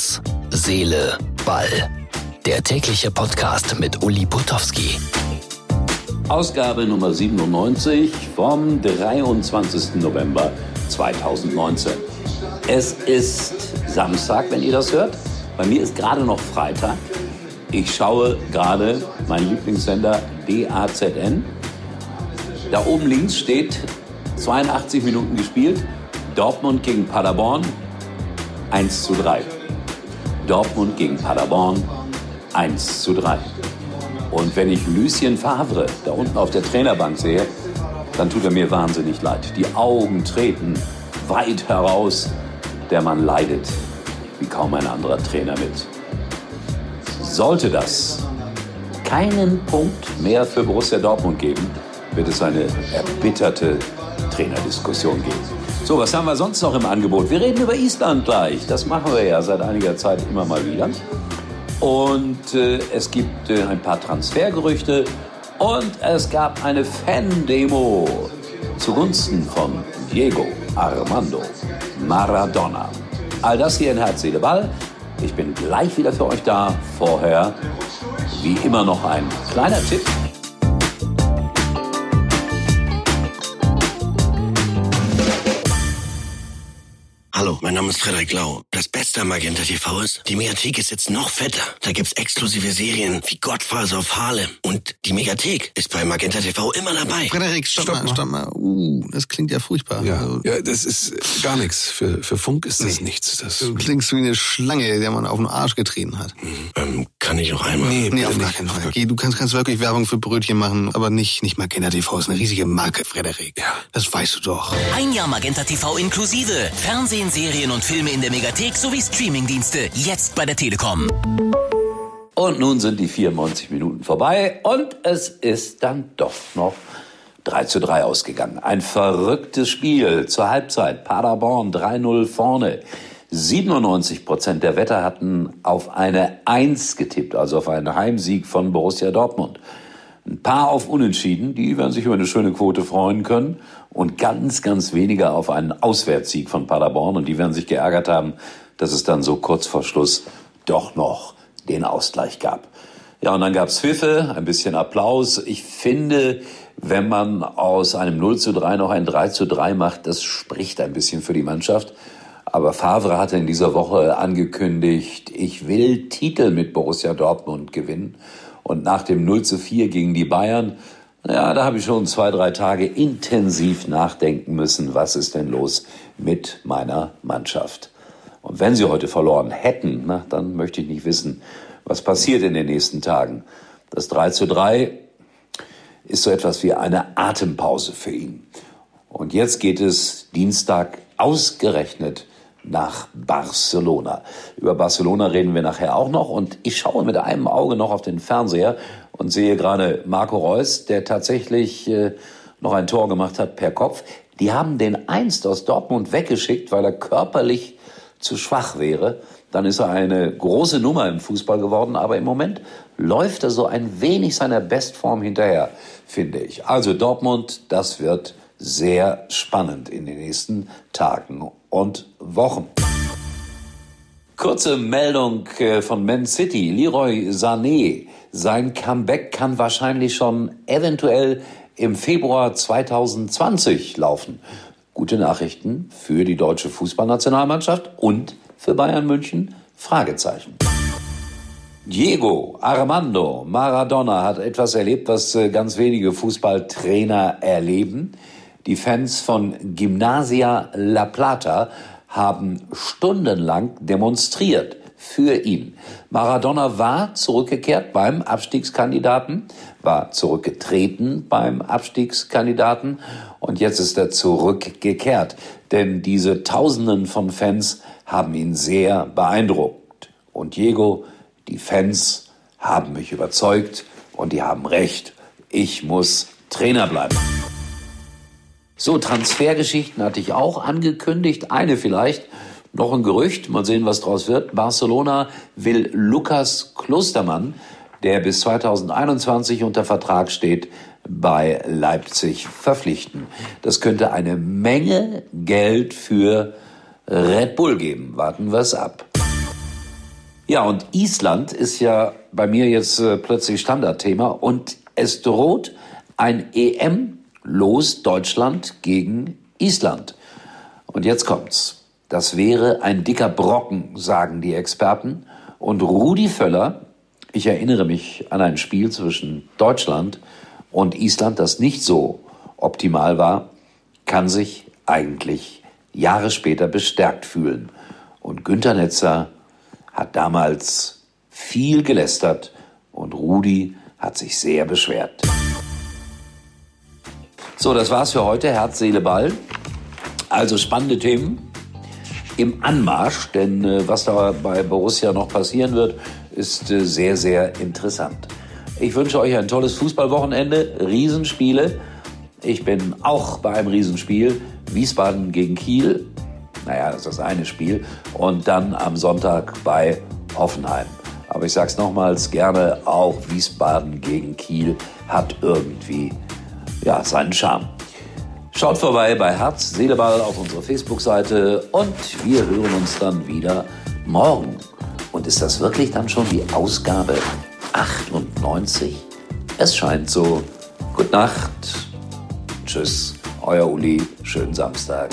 Herz, Seele, Ball. Der tägliche Podcast mit Uli Potowski. Ausgabe Nummer 97 vom 23. November 2019. Es ist Samstag, wenn ihr das hört. Bei mir ist gerade noch Freitag. Ich schaue gerade meinen Lieblingssender DAZN. Da oben links steht 82 Minuten gespielt. Dortmund gegen Paderborn 1 zu 3. Dortmund gegen Paderborn 1 zu 3. Und wenn ich Lucien Favre da unten auf der Trainerbank sehe, dann tut er mir wahnsinnig leid. Die Augen treten weit heraus. Der Mann leidet wie kaum ein anderer Trainer mit. Sollte das keinen Punkt mehr für Borussia Dortmund geben, wird es eine erbitterte Trainerdiskussion geben. So, was haben wir sonst noch im Angebot? Wir reden über Island gleich. Das machen wir ja seit einiger Zeit immer mal wieder. Und äh, es gibt äh, ein paar Transfergerüchte und es gab eine Fan-Demo zugunsten von Diego Armando Maradona. All das hier in Herz, Seele, Ball. Ich bin gleich wieder für euch da. Vorher, wie immer, noch ein kleiner Tipp. Hallo, mein Name ist Frederik Lau. Das Beste am Magenta TV ist, die Mediathek ist jetzt noch fetter. Da gibt's exklusive Serien wie Godfather of Harlem. Und die Mediathek ist bei Magenta TV immer dabei. Frederik, stopp, Stopp mal, mal. stopp mal. Uh, das klingt ja furchtbar. Ja, Also, ja, das ist gar nichts. Für, für Funk ist das nichts. Das, du klingst wie eine Schlange, der man auf den Arsch getreten hat. Ähm, kann ich noch einmal? nee, Nee, auf gar nicht. keinen Fall. Geh, du kannst, kannst wirklich Werbung für Brötchen machen, aber nicht, nicht Magenta TV. ist eine riesige Marke, Frederik. Ja. Das weißt du doch. Ein Jahr Magenta TV inklusive. Fernsehen, Serien und Filme in der Megathek sowie Streamingdienste. Jetzt bei der Telekom. Und nun sind die 94 Minuten vorbei und es ist dann doch noch 3 zu 3 ausgegangen. Ein verrücktes Spiel zur Halbzeit. Paderborn 3-0 vorne. 97 Prozent der Wetter hatten auf eine 1 getippt, also auf einen Heimsieg von Borussia Dortmund. Ein paar auf Unentschieden, die werden sich über eine schöne Quote freuen können. Und ganz, ganz weniger auf einen Auswärtssieg von Paderborn. Und die werden sich geärgert haben, dass es dann so kurz vor Schluss doch noch den Ausgleich gab. Ja, und dann gab's Pfiffe, ein bisschen Applaus. Ich finde, wenn man aus einem 0 zu 3 noch ein 3 zu 3 macht, das spricht ein bisschen für die Mannschaft. Aber Favre hatte in dieser Woche angekündigt, ich will Titel mit Borussia Dortmund gewinnen. Und nach dem 0 zu 4 gegen die Bayern, ja, da habe ich schon zwei, drei Tage intensiv nachdenken müssen, was ist denn los mit meiner Mannschaft. Und wenn sie heute verloren hätten, na, dann möchte ich nicht wissen, was passiert in den nächsten Tagen. Das 3 zu 3 ist so etwas wie eine Atempause für ihn. Und jetzt geht es Dienstag ausgerechnet nach Barcelona. Über Barcelona reden wir nachher auch noch und ich schaue mit einem Auge noch auf den Fernseher und sehe gerade Marco Reus, der tatsächlich äh, noch ein Tor gemacht hat per Kopf. Die haben den einst aus Dortmund weggeschickt, weil er körperlich zu schwach wäre. Dann ist er eine große Nummer im Fußball geworden, aber im Moment läuft er so ein wenig seiner Bestform hinterher, finde ich. Also Dortmund, das wird sehr spannend in den nächsten Tagen und Wochen. Kurze Meldung äh, von Man City. Leroy Sané. Sein Comeback kann wahrscheinlich schon eventuell im Februar 2020 laufen. Gute Nachrichten für die deutsche Fußballnationalmannschaft und für Bayern München? Fragezeichen. Diego Armando Maradona hat etwas erlebt, was äh, ganz wenige Fußballtrainer erleben. Die Fans von Gymnasia La Plata haben stundenlang demonstriert für ihn. Maradona war zurückgekehrt beim Abstiegskandidaten, war zurückgetreten beim Abstiegskandidaten und jetzt ist er zurückgekehrt. Denn diese Tausenden von Fans haben ihn sehr beeindruckt. Und Diego, die Fans haben mich überzeugt und die haben recht. Ich muss Trainer bleiben. So, Transfergeschichten hatte ich auch angekündigt. Eine vielleicht, noch ein Gerücht, mal sehen, was draus wird. Barcelona will Lukas Klostermann, der bis 2021 unter Vertrag steht, bei Leipzig verpflichten. Das könnte eine Menge Geld für Red Bull geben. Warten wir es ab. Ja, und Island ist ja bei mir jetzt äh, plötzlich Standardthema und es droht ein EM-Los Deutschland gegen Island. Und jetzt kommt's. Das wäre ein dicker Brocken, sagen die Experten. Und Rudi Völler, ich erinnere mich an ein Spiel zwischen Deutschland und Island, das nicht so optimal war, kann sich eigentlich Jahre später bestärkt fühlen. Und Günter Netzer hat damals viel gelästert und Rudi hat sich sehr beschwert. So, das war's für heute. Herz, Seele, Ball. Also spannende Themen im Anmarsch, denn äh, was da bei Borussia noch passieren wird, ist äh, sehr, sehr interessant. Ich wünsche euch ein tolles Fußballwochenende, Riesenspiele. Ich bin auch bei einem Riesenspiel. Wiesbaden gegen Kiel. Naja, das ist das eine Spiel. Und dann am Sonntag bei Hoffenheim. Aber ich sage es nochmals gerne, auch Wiesbaden gegen Kiel hat irgendwie ja, seinen Charme. Schaut vorbei bei Herz, Seeleball auf unserer Facebook-Seite und wir hören uns dann wieder morgen. Und ist das wirklich dann schon die Ausgabe 98? Es scheint so. Gute Nacht. Tschüss, euer Uli. Schönen Samstag.